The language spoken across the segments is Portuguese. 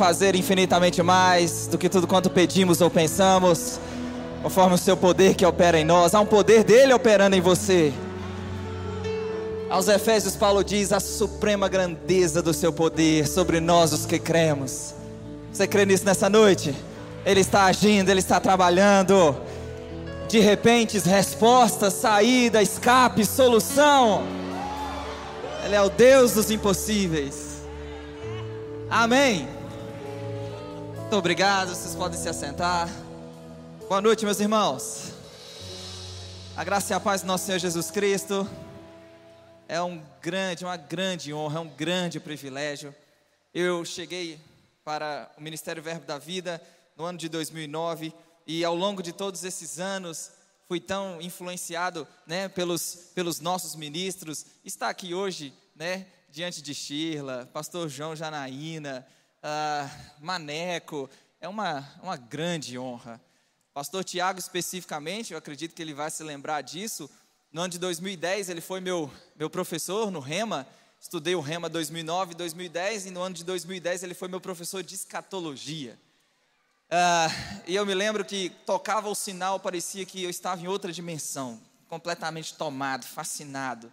fazer infinitamente mais do que tudo quanto pedimos ou pensamos, conforme o seu poder que opera em nós. Há um poder dele operando em você. Aos Efésios, Paulo diz a suprema grandeza do seu poder sobre nós, os que cremos. Você crê nisso nessa noite? Ele está agindo, ele está trabalhando. De repente, respostas, saída, escape, solução. Ele é o Deus dos impossíveis. Amém. Muito obrigado, vocês podem se assentar. Boa noite, meus irmãos. A graça e a paz do nosso Senhor Jesus Cristo. É um grande, uma grande honra, é um grande privilégio. Eu cheguei para o Ministério Verbo da Vida no ano de 2009 e ao longo de todos esses anos fui tão influenciado, né, pelos pelos nossos ministros. Está aqui hoje, né, diante de Shirla, pastor João Janaína, uh, Maneco, é uma, uma grande honra. Pastor Tiago, especificamente, eu acredito que ele vai se lembrar disso. No ano de 2010, ele foi meu, meu professor no REMA, estudei o REMA 2009 e 2010, e no ano de 2010 ele foi meu professor de escatologia. Uh, e eu me lembro que tocava o sinal, parecia que eu estava em outra dimensão, completamente tomado, fascinado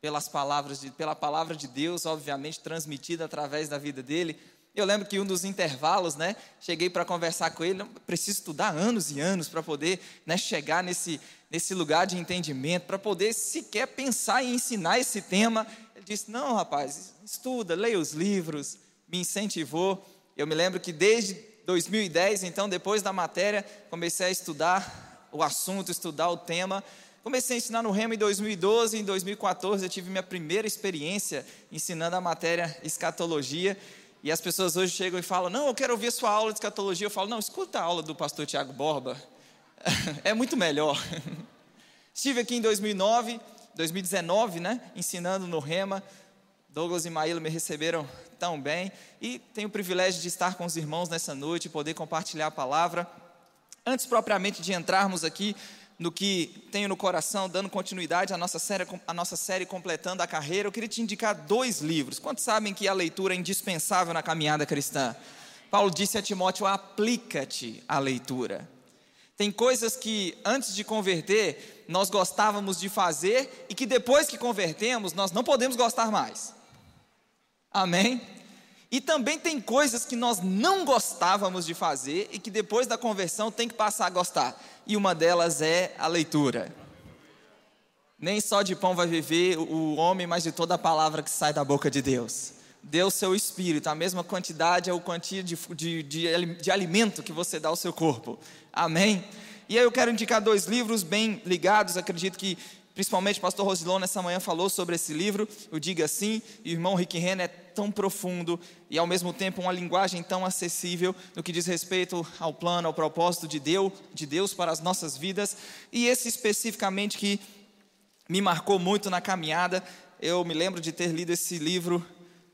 pelas palavras de, pela palavra de Deus, obviamente transmitida através da vida dele. Eu lembro que um dos intervalos, né, cheguei para conversar com ele, preciso estudar anos e anos para poder, né, chegar nesse nesse lugar de entendimento, para poder sequer pensar em ensinar esse tema. Ele disse: "Não, rapaz, estuda, leia os livros", me incentivou. Eu me lembro que desde 2010, então depois da matéria, comecei a estudar o assunto, estudar o tema Comecei a ensinar no Remo em 2012, em 2014 eu tive minha primeira experiência ensinando a matéria escatologia. E as pessoas hoje chegam e falam: Não, eu quero ouvir a sua aula de escatologia. Eu falo: Não, escuta a aula do pastor Tiago Borba. é muito melhor. Estive aqui em 2009, 2019, né? Ensinando no Rema. Douglas e Maíla me receberam tão bem. E tenho o privilégio de estar com os irmãos nessa noite, poder compartilhar a palavra. Antes propriamente de entrarmos aqui no que tenho no coração, dando continuidade à nossa série, à nossa série completando a carreira, eu queria te indicar dois livros. Quantos sabem que a leitura é indispensável na caminhada cristã? Paulo disse a Timóteo: aplica-te à leitura. Tem coisas que antes de converter nós gostávamos de fazer e que depois que convertemos nós não podemos gostar mais. Amém? E também tem coisas que nós não gostávamos de fazer e que depois da conversão tem que passar a gostar. E uma delas é a leitura. Nem só de pão vai viver o homem, mas de toda a palavra que sai da boca de Deus. Dê o seu espírito, a mesma quantidade é o quantia de, de, de, de alimento que você dá ao seu corpo. Amém? E aí eu quero indicar dois livros bem ligados, acredito que principalmente o pastor Rosilon nessa manhã falou sobre esse livro, o Diga Sim, e o irmão Rick Renner é tão profundo e ao mesmo tempo uma linguagem tão acessível no que diz respeito ao plano, ao propósito de Deus, de Deus para as nossas vidas, e esse especificamente que me marcou muito na caminhada, eu me lembro de ter lido esse livro,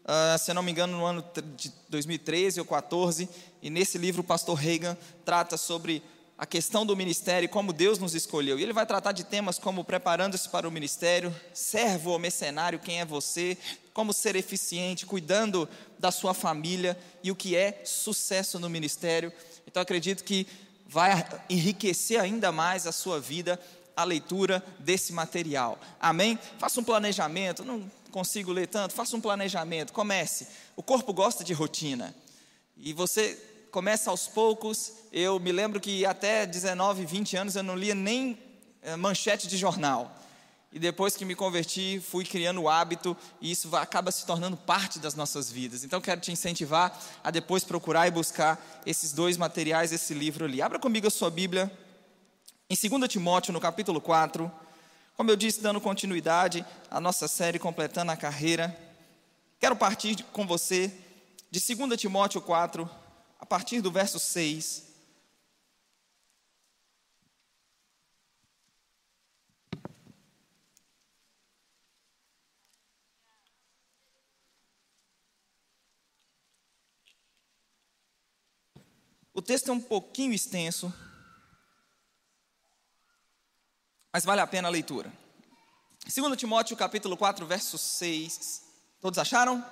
uh, se não me engano, no ano de 2013 ou 2014, e nesse livro o pastor Reagan trata sobre a questão do ministério, como Deus nos escolheu. E ele vai tratar de temas como preparando-se para o ministério, servo ou mercenário, quem é você, como ser eficiente, cuidando da sua família e o que é sucesso no ministério. Então acredito que vai enriquecer ainda mais a sua vida a leitura desse material. Amém? Faça um planejamento, não consigo ler tanto, faça um planejamento, comece. O corpo gosta de rotina. E você começa aos poucos. Eu me lembro que até 19, 20 anos eu não lia nem eh, manchete de jornal. E depois que me converti, fui criando o hábito e isso acaba se tornando parte das nossas vidas. Então quero te incentivar a depois procurar e buscar esses dois materiais, esse livro ali. Abra comigo a sua Bíblia em 2 Timóteo, no capítulo 4. Como eu disse, dando continuidade à nossa série completando a carreira. Quero partir com você de 2 Timóteo 4, a partir do verso 6. O texto é um pouquinho extenso, mas vale a pena a leitura. 2 Timóteo capítulo 4, verso 6. Todos acharam?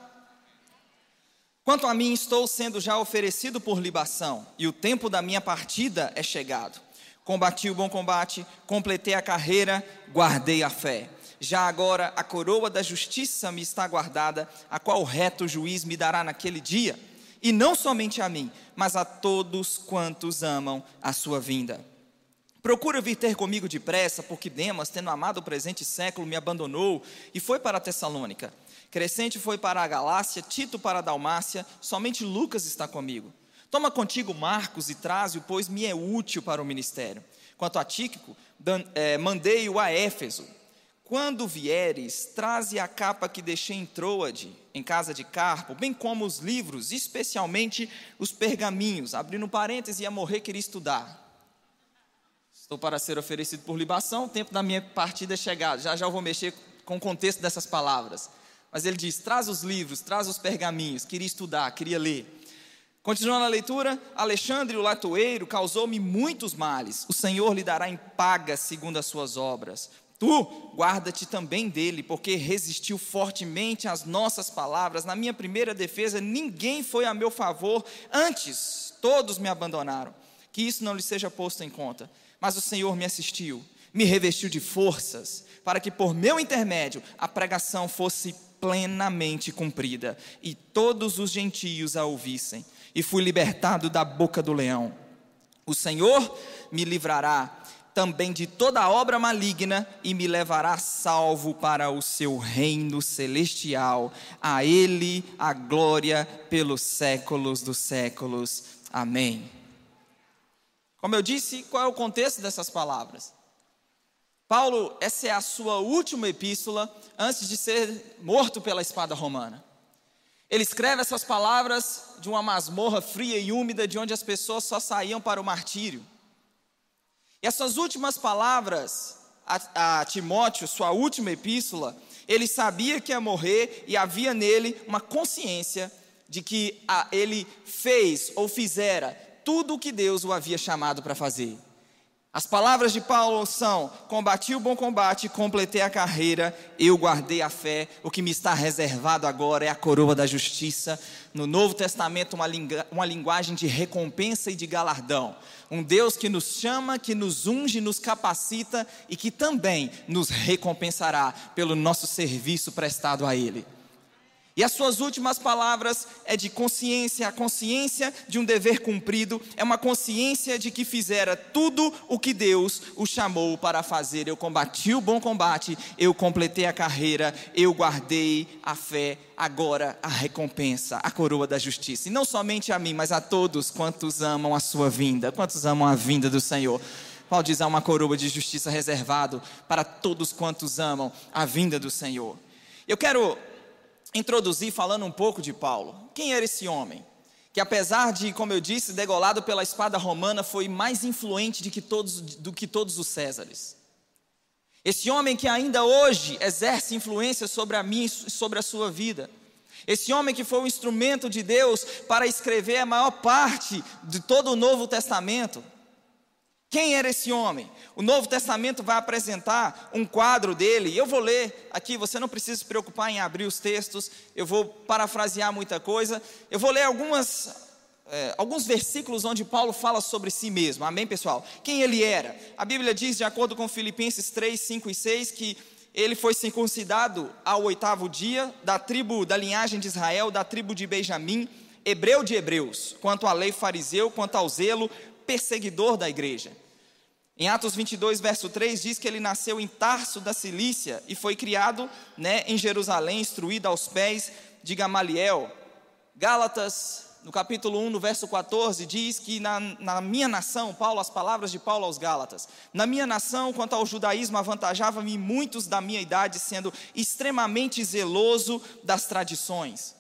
Quanto a mim, estou sendo já oferecido por libação, e o tempo da minha partida é chegado. Combati o bom combate, completei a carreira, guardei a fé. Já agora a coroa da justiça me está guardada, a qual o reto juiz me dará naquele dia, e não somente a mim, mas a todos quantos amam a sua vinda. Procura vir ter comigo depressa, porque Demas, tendo amado o presente século, me abandonou e foi para Tessalônica. Crescente foi para a Galácia, Tito para a Dalmácia, somente Lucas está comigo. Toma contigo Marcos e traze-o, pois me é útil para o ministério. Quanto a Tíquico, é, mandei-o a Éfeso. Quando vieres, traze a capa que deixei em Troade, em casa de Carpo, bem como os livros, especialmente os pergaminhos. Abrindo parênteses, ia morrer, queria estudar. Estou para ser oferecido por libação, o tempo da minha partida é chegado. Já já eu vou mexer com o contexto dessas palavras. Mas ele diz: traz os livros, traz os pergaminhos, queria estudar, queria ler. Continuando a leitura, Alexandre o latoeiro causou-me muitos males. O Senhor lhe dará em paga segundo as suas obras. Tu guarda-te também dele, porque resistiu fortemente às nossas palavras. Na minha primeira defesa, ninguém foi a meu favor, antes todos me abandonaram. Que isso não lhe seja posto em conta. Mas o Senhor me assistiu, me revestiu de forças, para que por meu intermédio a pregação fosse plenamente cumprida e todos os gentios a ouvissem e fui libertado da boca do leão. O Senhor me livrará também de toda obra maligna e me levará salvo para o seu reino celestial. A Ele a glória pelos séculos dos séculos. Amém. Como eu disse, qual é o contexto dessas palavras? Paulo, essa é a sua última epístola antes de ser morto pela espada romana. Ele escreve essas palavras de uma masmorra fria e úmida, de onde as pessoas só saíam para o martírio. E essas últimas palavras a, a Timóteo, sua última epístola, ele sabia que ia morrer e havia nele uma consciência de que a, ele fez ou fizera tudo o que Deus o havia chamado para fazer. As palavras de Paulo são: combati o bom combate, completei a carreira, eu guardei a fé. O que me está reservado agora é a coroa da justiça. No Novo Testamento, uma, uma linguagem de recompensa e de galardão. Um Deus que nos chama, que nos unge, nos capacita e que também nos recompensará pelo nosso serviço prestado a Ele. E as suas últimas palavras é de consciência, a consciência de um dever cumprido, é uma consciência de que fizera tudo o que Deus o chamou para fazer. Eu combati o bom combate, eu completei a carreira, eu guardei a fé, agora a recompensa, a coroa da justiça. E não somente a mim, mas a todos quantos amam a sua vinda, quantos amam a vinda do Senhor. Paulo diz: há uma coroa de justiça reservado para todos quantos amam a vinda do Senhor. Eu quero introduzir falando um pouco de Paulo. Quem era esse homem? Que apesar de, como eu disse, degolado pela espada romana, foi mais influente do que todos, do que todos os Césares. Esse homem que ainda hoje exerce influência sobre a mim e sobre a sua vida. Esse homem que foi o instrumento de Deus para escrever a maior parte de todo o Novo Testamento. Quem era esse homem? O Novo Testamento vai apresentar um quadro dele. Eu vou ler aqui, você não precisa se preocupar em abrir os textos, eu vou parafrasear muita coisa. Eu vou ler algumas, é, alguns versículos onde Paulo fala sobre si mesmo. Amém, pessoal? Quem ele era? A Bíblia diz, de acordo com Filipenses 3, 5 e 6, que ele foi circuncidado ao oitavo dia, da tribo, da linhagem de Israel, da tribo de Benjamim, hebreu de hebreus, quanto à lei fariseu, quanto ao zelo, perseguidor da igreja. Em Atos 22, verso 3, diz que ele nasceu em Tarso da Cilícia e foi criado né, em Jerusalém, instruído aos pés de Gamaliel. Gálatas, no capítulo 1, no verso 14, diz que na, na, minha nação, Paulo, as palavras de Paulo aos Gálatas, na minha nação, quanto ao judaísmo, avantajava-me muitos da minha idade, sendo extremamente zeloso das tradições.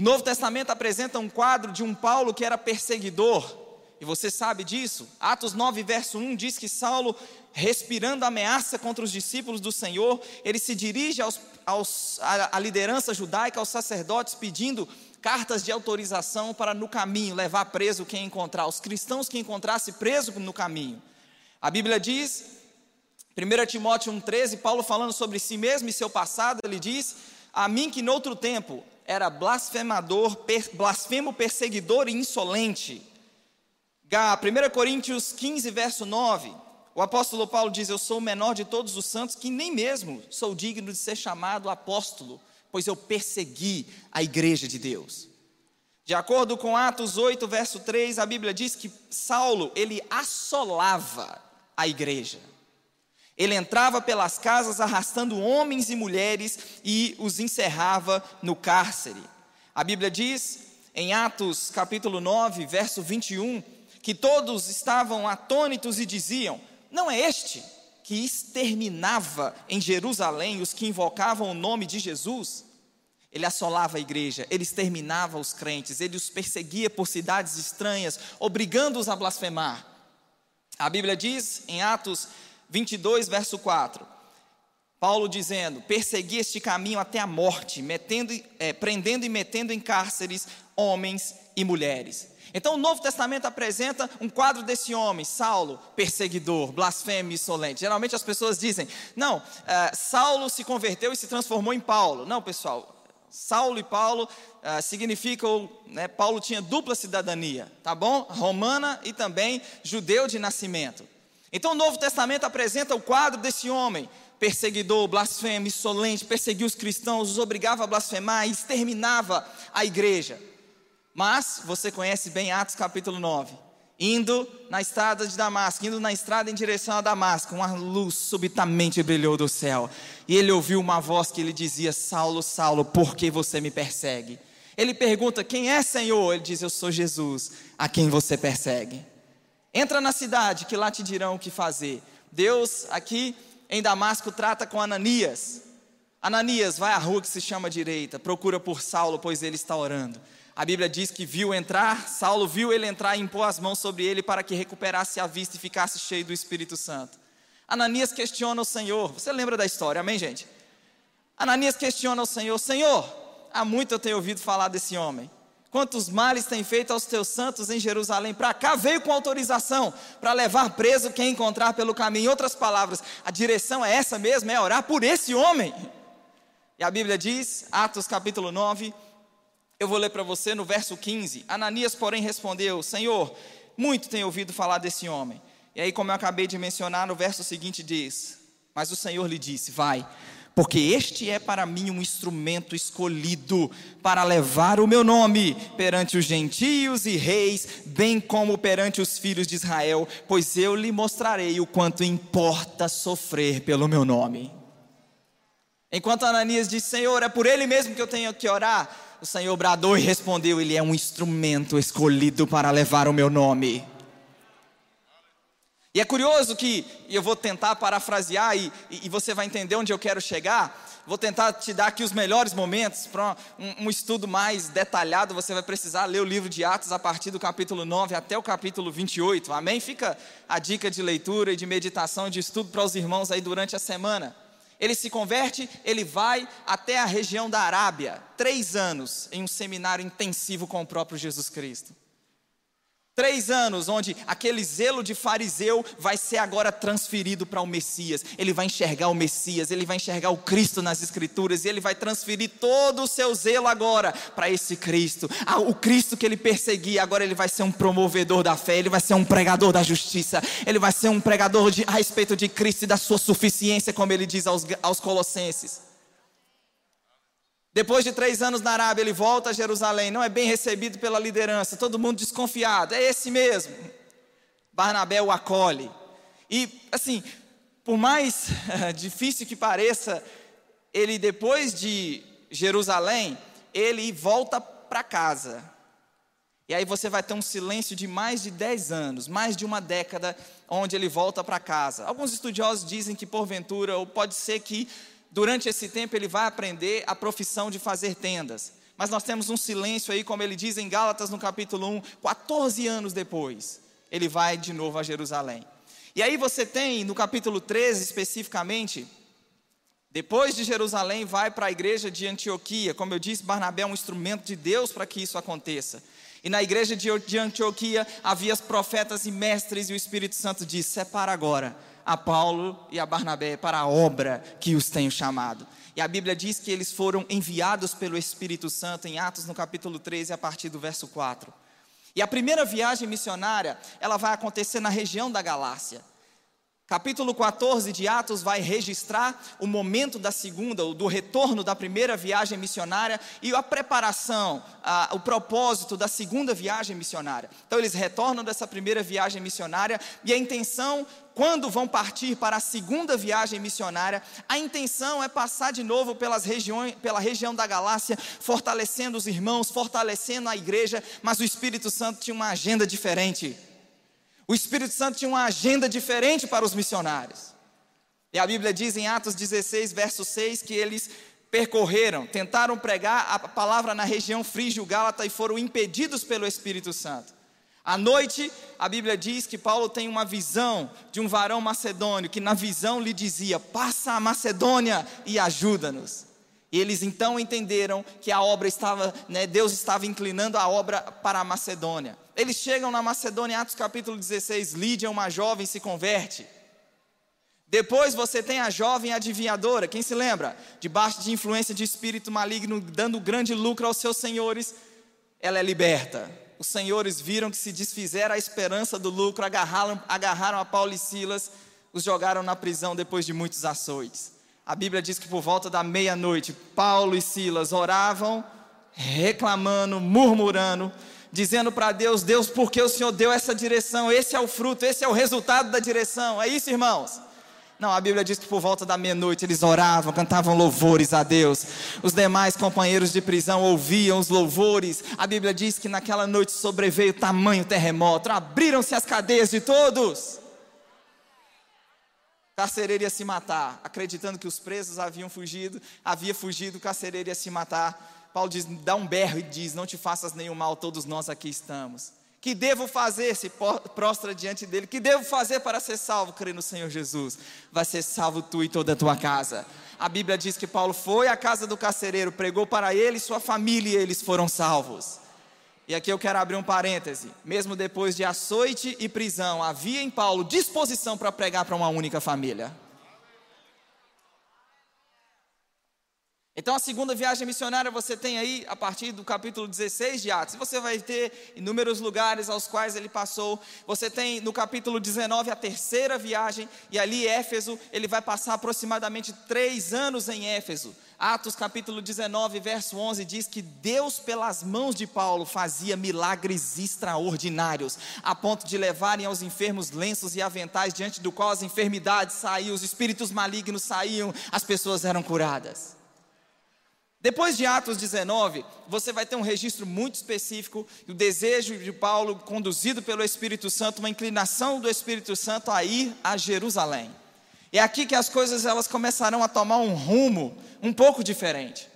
O Novo Testamento apresenta um quadro de um Paulo que era perseguidor, e você sabe disso. Atos 9, verso 1 diz que Saulo, respirando ameaça contra os discípulos do Senhor, ele se dirige aos, aos, à, liderança judaica, aos sacerdotes, pedindo cartas de autorização para no caminho levar preso quem encontrar, os cristãos que encontrasse preso no caminho. A Bíblia diz, 1 Timóteo 1,13, Paulo falando sobre si mesmo e seu passado, ele diz: A mim que noutro tempo era blasfemador, per, blasfemo, perseguidor e insolente. 1 Coríntios 15, verso 9. O apóstolo Paulo diz: Eu sou o menor de todos os santos, que nem mesmo sou digno de ser chamado apóstolo, pois eu persegui a igreja de Deus. De acordo com Atos 8, verso 3, a Bíblia diz que Saulo, ele assolava a igreja. Ele entrava pelas casas arrastando homens e mulheres e os encerrava no cárcere. A Bíblia diz em Atos capítulo 9, verso 21, que todos estavam atônitos e diziam: Não é este que exterminava em Jerusalém os que invocavam o nome de Jesus? Ele assolava a igreja, ele exterminava os crentes, ele os perseguia por cidades estranhas, obrigando-os a blasfemar. A Bíblia diz em Atos 22, verso 4, Paulo dizendo: Persegui este caminho até a morte, metendo, é, prendendo e metendo em cárceres homens e mulheres. Então o Novo Testamento apresenta um quadro desse homem, Saulo, perseguidor, blasfemo e insolente. Geralmente as pessoas dizem: não, é, Saulo se converteu e se transformou em Paulo. Não, pessoal, Saulo e Paulo uh, significam, né, Paulo tinha dupla cidadania, tá bom? Romana e também judeu de nascimento. Então o Novo Testamento apresenta o quadro desse homem, perseguidor, blasfemo, insolente, perseguia os cristãos, os obrigava a blasfemar e exterminava a igreja. Mas você conhece bem Atos capítulo 9 indo na estrada de Damasco, indo na estrada em direção a Damasco, uma luz subitamente brilhou do céu. E ele ouviu uma voz que lhe dizia: Saulo, Saulo, por que você me persegue? Ele pergunta: Quem é Senhor? Ele diz: Eu sou Jesus, a quem você persegue. Entra na cidade, que lá te dirão o que fazer. Deus, aqui em Damasco, trata com Ananias. Ananias, vai à rua que se chama direita, procura por Saulo, pois ele está orando. A Bíblia diz que viu entrar, Saulo viu ele entrar e impôs as mãos sobre ele para que recuperasse a vista e ficasse cheio do Espírito Santo. Ananias questiona o Senhor. Você lembra da história, amém, gente? Ananias questiona o Senhor: Senhor, há muito eu tenho ouvido falar desse homem. Quantos males tem feito aos teus santos em Jerusalém? Para cá veio com autorização para levar preso quem encontrar pelo caminho. Em outras palavras, a direção é essa mesmo, é orar por esse homem. E a Bíblia diz, Atos capítulo 9, eu vou ler para você no verso 15. Ananias, porém, respondeu: Senhor, muito tenho ouvido falar desse homem. E aí, como eu acabei de mencionar, no verso seguinte diz: Mas o Senhor lhe disse: Vai, porque este é para mim um instrumento escolhido para levar o meu nome perante os gentios e reis, bem como perante os filhos de Israel, pois eu lhe mostrarei o quanto importa sofrer pelo meu nome. Enquanto Ananias disse: Senhor, é por ele mesmo que eu tenho que orar o Senhor bradou e respondeu: Ele é um instrumento escolhido para levar o meu nome. E é curioso que, e eu vou tentar parafrasear e, e, você vai entender onde eu quero chegar. Vou tentar te dar aqui os melhores momentos para um, um, estudo mais detalhado. Você vai precisar ler o livro de Atos a partir do capítulo 9 até o capítulo 28. Amém? Fica a dica de leitura e de meditação e de estudo para os irmãos aí durante a semana. Ele se converte, ele vai até a região da Arábia, três anos em um seminário intensivo com o próprio Jesus Cristo. Três anos onde aquele zelo de fariseu vai ser agora transferido para o Messias. Ele vai enxergar o Messias, ele vai enxergar o Cristo nas Escrituras e ele vai transferir todo o seu zelo agora para esse Cristo. Ah, o Cristo que ele perseguia, agora ele vai ser um promovedor da fé, ele vai ser um pregador da justiça, ele vai ser um pregador de, a respeito de Cristo e da sua suficiência, como ele diz aos, aos Colossenses. Depois de três anos na Arábia, ele volta a Jerusalém, não é bem recebido pela liderança, todo mundo desconfiado, é esse mesmo. Barnabé o acolhe. E, assim, por mais difícil que pareça, ele, depois de Jerusalém, ele volta para casa. E aí você vai ter um silêncio de mais de dez anos, mais de uma década, onde ele volta para casa. Alguns estudiosos dizem que, porventura, ou pode ser que durante esse tempo ele vai aprender a profissão de fazer tendas. Mas nós temos um silêncio aí, como ele diz em Gálatas no capítulo 1, 14 anos depois, ele vai de novo a Jerusalém. E aí você tem no capítulo 13 especificamente, depois de Jerusalém, vai para a igreja de Antioquia. Como eu disse, Barnabé é um instrumento de Deus para que isso aconteça. E na igreja de Antioquia havia profetas e mestres, e o Espírito Santo diz: separa agora a Paulo e a Barnabé para a obra que os tenho chamado. E a Bíblia diz que eles foram enviados pelo Espírito Santo em Atos no capítulo 13, a partir do verso 4. E a primeira viagem missionária, ela vai acontecer na região da Galácia. Capítulo 14 de Atos vai registrar o momento da segunda, do retorno da primeira viagem missionária e a preparação, a, o propósito da segunda viagem missionária. Então, eles retornam dessa primeira viagem missionária e a intenção, quando vão partir para a segunda viagem missionária, a intenção é passar de novo pelas regiões, pela região da Galácia, fortalecendo os irmãos, fortalecendo a igreja, mas o Espírito Santo tinha uma agenda diferente. O Espírito Santo tinha uma agenda diferente para os missionários. E a Bíblia diz em Atos 16, verso 6, que eles percorreram, tentaram pregar a palavra na região frígio-gálata e foram impedidos pelo Espírito Santo. À noite, a Bíblia diz que Paulo tem uma visão de um varão macedônio que na visão lhe dizia: "Passa a Macedônia e ajuda-nos". E eles então entenderam que a obra estava, né, Deus estava inclinando a obra para a Macedônia. Eles chegam na Macedônia, Atos capítulo 16, Lídia, uma jovem, se converte. Depois você tem a jovem adivinhadora, quem se lembra? Debaixo de influência de espírito maligno, dando grande lucro aos seus senhores, ela é liberta. Os senhores viram que se desfizeram a esperança do lucro, agarraram, agarraram a Paulo e Silas, os jogaram na prisão depois de muitos açoites. A Bíblia diz que por volta da meia-noite, Paulo e Silas oravam, reclamando, murmurando, dizendo para Deus: Deus, por que o Senhor deu essa direção? Esse é o fruto, esse é o resultado da direção. É isso, irmãos? Não, a Bíblia diz que por volta da meia-noite eles oravam, cantavam louvores a Deus. Os demais companheiros de prisão ouviam os louvores. A Bíblia diz que naquela noite sobreveio tamanho terremoto, abriram-se as cadeias de todos. Carcereiro ia se matar, acreditando que os presos haviam fugido, havia fugido, o carcereiro ia se matar. Paulo diz, dá um berro e diz: Não te faças nenhum mal, todos nós aqui estamos. Que devo fazer? Se prostra diante dele. Que devo fazer para ser salvo? Crê no Senhor Jesus. Vai ser salvo tu e toda a tua casa. A Bíblia diz que Paulo foi à casa do carcereiro, pregou para ele e sua família e eles foram salvos. E aqui eu quero abrir um parêntese. Mesmo depois de açoite e prisão, havia em Paulo disposição para pregar para uma única família. Então, a segunda viagem missionária você tem aí a partir do capítulo 16 de Atos. Você vai ter inúmeros lugares aos quais ele passou. Você tem no capítulo 19 a terceira viagem, e ali Éfeso, ele vai passar aproximadamente três anos em Éfeso. Atos capítulo 19, verso 11 diz que Deus, pelas mãos de Paulo, fazia milagres extraordinários, a ponto de levarem aos enfermos lenços e aventais, diante do qual as enfermidades saíam, os espíritos malignos saíam, as pessoas eram curadas. Depois de Atos 19, você vai ter um registro muito específico, o desejo de Paulo, conduzido pelo Espírito Santo, uma inclinação do Espírito Santo a ir a Jerusalém. É aqui que as coisas elas começarão a tomar um rumo um pouco diferente.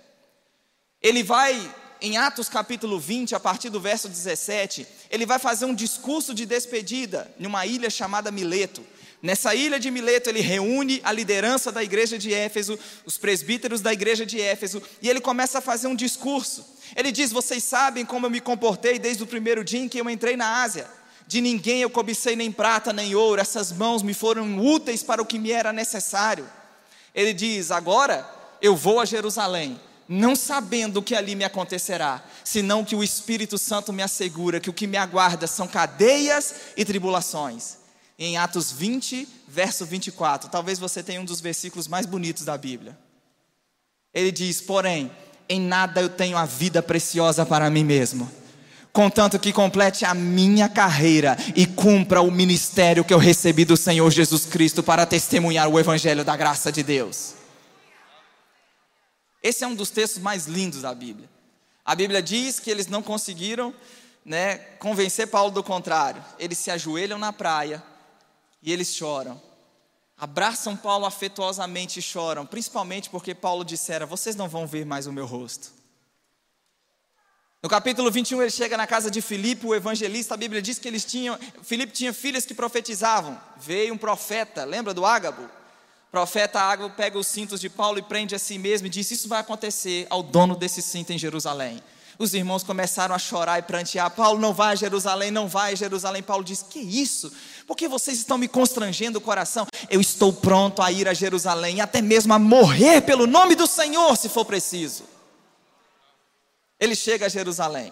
Ele vai, em Atos capítulo 20, a partir do verso 17, ele vai fazer um discurso de despedida em uma ilha chamada Mileto. Nessa ilha de Mileto, ele reúne a liderança da igreja de Éfeso, os presbíteros da igreja de Éfeso, e ele começa a fazer um discurso. Ele diz: Vocês sabem como eu me comportei desde o primeiro dia em que eu entrei na Ásia. De ninguém eu cobicei nem prata nem ouro, essas mãos me foram úteis para o que me era necessário. Ele diz: Agora eu vou a Jerusalém, não sabendo o que ali me acontecerá, senão que o Espírito Santo me assegura que o que me aguarda são cadeias e tribulações em Atos 20, verso 24. Talvez você tenha um dos versículos mais bonitos da Bíblia. Ele diz: Porém, em nada eu tenho a vida preciosa para mim mesmo, contanto que complete a minha carreira e cumpra o ministério que eu recebi do Senhor Jesus Cristo para testemunhar o Evangelho da graça de Deus. Esse é um dos textos mais lindos da Bíblia. A Bíblia diz que eles não conseguiram né, convencer Paulo do contrário. Eles se ajoelham na praia, e eles choram. Abraçam Paulo afetuosamente e choram, principalmente porque Paulo dissera: Vocês não vão ver mais o meu rosto. No capítulo 21, ele chega na casa de Filipe, o evangelista. A Bíblia diz que eles tinham, Filipe tinha filhas que profetizavam. Veio um profeta, lembra do Ágabo? Profeta Ágabo pega os cintos de Paulo e prende a si mesmo e diz: Isso vai acontecer ao dono desse cinto em Jerusalém. Os irmãos começaram a chorar e prantear. Paulo não vai a Jerusalém, não vai a Jerusalém. Paulo diz: Que isso? Por que vocês estão me constrangendo o coração? Eu estou pronto a ir a Jerusalém, até mesmo a morrer pelo nome do Senhor, se for preciso. Ele chega a Jerusalém.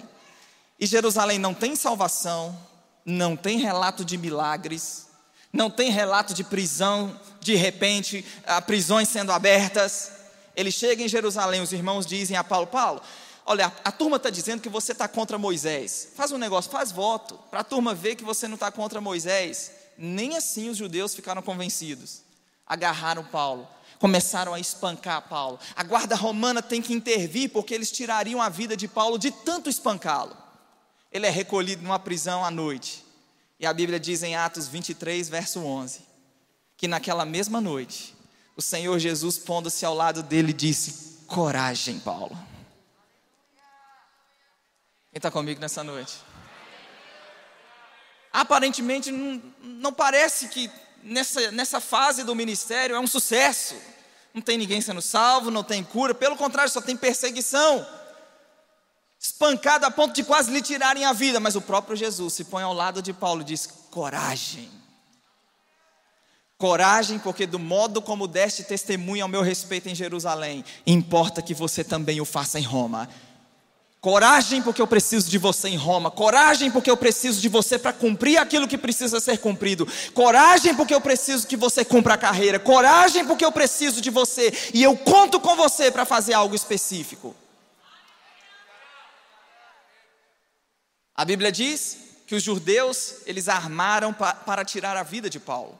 E Jerusalém não tem salvação, não tem relato de milagres, não tem relato de prisão, de repente, prisões sendo abertas. Ele chega em Jerusalém, os irmãos dizem a Paulo: Paulo, olha, a, a turma está dizendo que você está contra Moisés. Faz um negócio, faz voto, para a turma ver que você não está contra Moisés. Nem assim os judeus ficaram convencidos. Agarraram Paulo, começaram a espancar Paulo. A guarda romana tem que intervir porque eles tirariam a vida de Paulo de tanto espancá-lo. Ele é recolhido numa prisão à noite. E a Bíblia diz em Atos 23, verso 11, que naquela mesma noite, o Senhor Jesus, pondo-se ao lado dele, disse: Coragem, Paulo. Quem está comigo nessa noite? Aparentemente, não, não parece que nessa, nessa fase do ministério é um sucesso. Não tem ninguém sendo salvo, não tem cura, pelo contrário, só tem perseguição. Espancado a ponto de quase lhe tirarem a vida, mas o próprio Jesus se põe ao lado de Paulo e diz: coragem. Coragem, porque do modo como deste testemunho ao meu respeito em Jerusalém, importa que você também o faça em Roma. Coragem, porque eu preciso de você em Roma. Coragem, porque eu preciso de você para cumprir aquilo que precisa ser cumprido. Coragem, porque eu preciso que você cumpra a carreira. Coragem, porque eu preciso de você. E eu conto com você para fazer algo específico. A Bíblia diz que os judeus, eles armaram pa para tirar a vida de Paulo.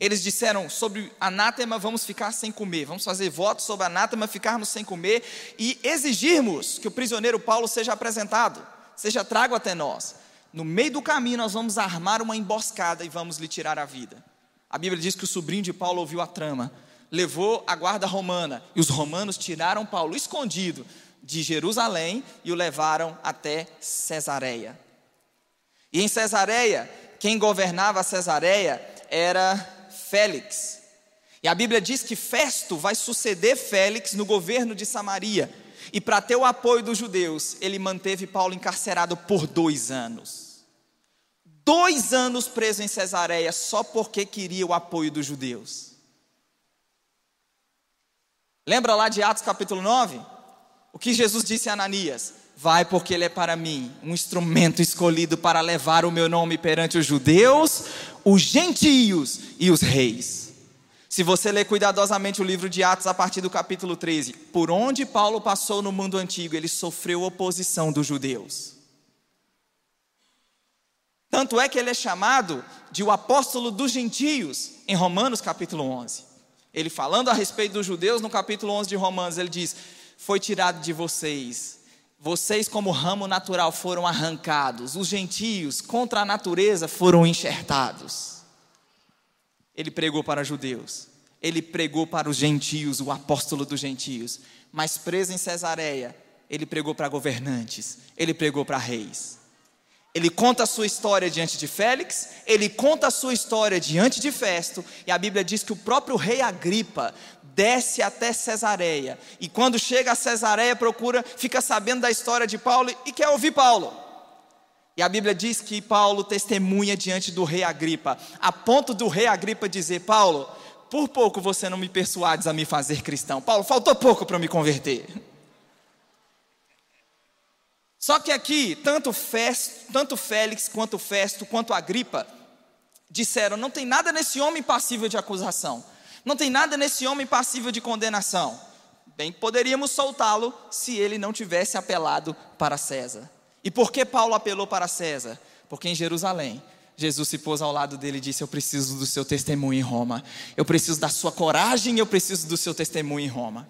Eles disseram sobre anátema vamos ficar sem comer, vamos fazer votos sobre anátema, ficarmos sem comer e exigirmos que o prisioneiro Paulo seja apresentado, seja trago até nós. No meio do caminho nós vamos armar uma emboscada e vamos lhe tirar a vida. A Bíblia diz que o sobrinho de Paulo ouviu a trama, levou a guarda romana e os romanos tiraram Paulo escondido de Jerusalém e o levaram até Cesareia. E em Cesareia, quem governava Cesareia era Félix. E a Bíblia diz que Festo vai suceder Félix no governo de Samaria. E para ter o apoio dos judeus, ele manteve Paulo encarcerado por dois anos. Dois anos preso em Cesareia só porque queria o apoio dos judeus. Lembra lá de Atos capítulo 9? O que Jesus disse a Ananias? Vai, porque ele é para mim um instrumento escolhido para levar o meu nome perante os judeus, os gentios e os reis. Se você ler cuidadosamente o livro de Atos a partir do capítulo 13, por onde Paulo passou no mundo antigo, ele sofreu oposição dos judeus. Tanto é que ele é chamado de o apóstolo dos gentios, em Romanos capítulo 11. Ele falando a respeito dos judeus, no capítulo 11 de Romanos, ele diz: Foi tirado de vocês vocês, como ramo natural, foram arrancados, os gentios, contra a natureza, foram enxertados. Ele pregou para judeus, ele pregou para os gentios, o apóstolo dos gentios, mas preso em Cesareia, ele pregou para governantes, ele pregou para reis. Ele conta a sua história diante de Félix, ele conta a sua história diante de Festo, e a Bíblia diz que o próprio rei Agripa desce até Cesareia. E quando chega a Cesareia, procura, fica sabendo da história de Paulo e quer ouvir Paulo. E a Bíblia diz que Paulo testemunha diante do rei Agripa, a ponto do rei Agripa dizer: Paulo, por pouco você não me persuades a me fazer cristão. Paulo, faltou pouco para me converter. Só que aqui, tanto, Festo, tanto Félix quanto Festo, quanto Agripa, disseram: não tem nada nesse homem passível de acusação. Não tem nada nesse homem passível de condenação. Bem, poderíamos soltá-lo se ele não tivesse apelado para César. E por que Paulo apelou para César? Porque em Jerusalém, Jesus se pôs ao lado dele e disse: Eu preciso do seu testemunho em Roma. Eu preciso da sua coragem, eu preciso do seu testemunho em Roma.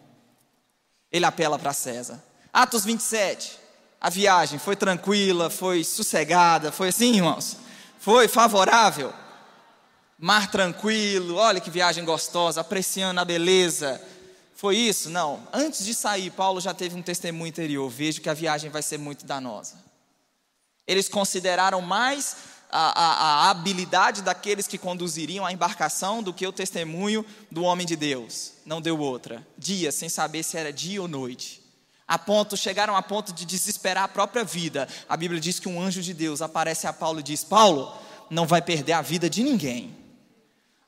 Ele apela para César. Atos 27. A viagem foi tranquila, foi sossegada, foi assim, irmãos? Foi favorável? mar tranquilo, olha que viagem gostosa, apreciando a beleza. Foi isso? Não. Antes de sair, Paulo já teve um testemunho interior. Vejo que a viagem vai ser muito danosa. Eles consideraram mais a, a, a habilidade daqueles que conduziriam a embarcação do que o testemunho do homem de Deus. Não deu outra. Dia, sem saber se era dia ou noite. A ponto, chegaram a ponto de desesperar a própria vida. A Bíblia diz que um anjo de Deus aparece a Paulo e diz: Paulo, não vai perder a vida de ninguém.